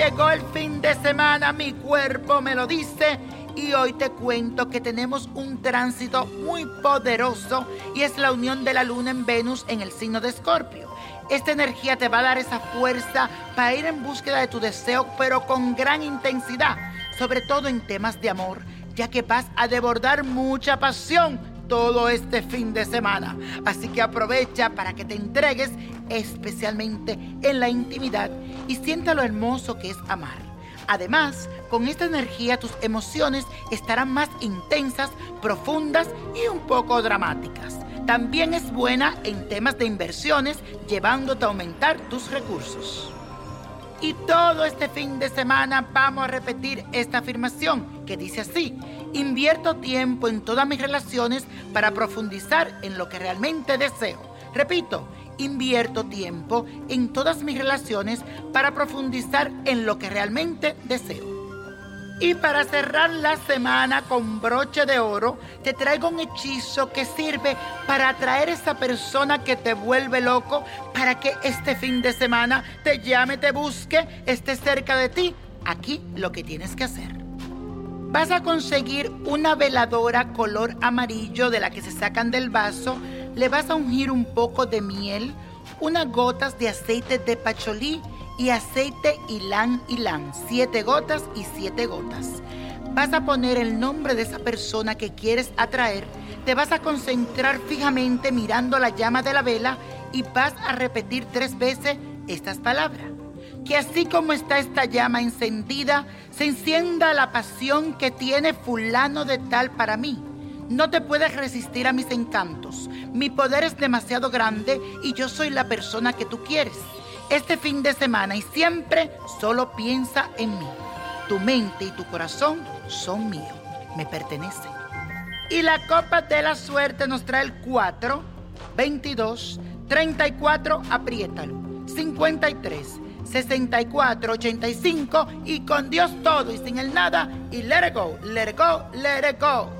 Llegó el fin de semana, mi cuerpo me lo dice. Y hoy te cuento que tenemos un tránsito muy poderoso y es la unión de la luna en Venus en el signo de Escorpio. Esta energía te va a dar esa fuerza para ir en búsqueda de tu deseo, pero con gran intensidad, sobre todo en temas de amor, ya que vas a desbordar mucha pasión todo este fin de semana. Así que aprovecha para que te entregues especialmente en la intimidad y sienta lo hermoso que es amar. Además, con esta energía tus emociones estarán más intensas, profundas y un poco dramáticas. También es buena en temas de inversiones, llevándote a aumentar tus recursos. Y todo este fin de semana vamos a repetir esta afirmación que dice así, invierto tiempo en todas mis relaciones para profundizar en lo que realmente deseo. Repito, invierto tiempo en todas mis relaciones para profundizar en lo que realmente deseo. Y para cerrar la semana con broche de oro, te traigo un hechizo que sirve para atraer a esa persona que te vuelve loco, para que este fin de semana te llame, te busque, esté cerca de ti. Aquí lo que tienes que hacer. Vas a conseguir una veladora color amarillo de la que se sacan del vaso le vas a ungir un poco de miel, unas gotas de aceite de pacholí y aceite ylang ylang, siete gotas y siete gotas. Vas a poner el nombre de esa persona que quieres atraer, te vas a concentrar fijamente mirando la llama de la vela y vas a repetir tres veces estas palabras. Que así como está esta llama encendida, se encienda la pasión que tiene fulano de tal para mí no te puedes resistir a mis encantos. Mi poder es demasiado grande y yo soy la persona que tú quieres. Este fin de semana y siempre solo piensa en mí. Tu mente y tu corazón son míos, me pertenecen. Y la copa de la suerte nos trae el 4, 22, 34, apriétalo, 53, 64, 85 y con Dios todo y sin el nada y let it go, let it go, let it go.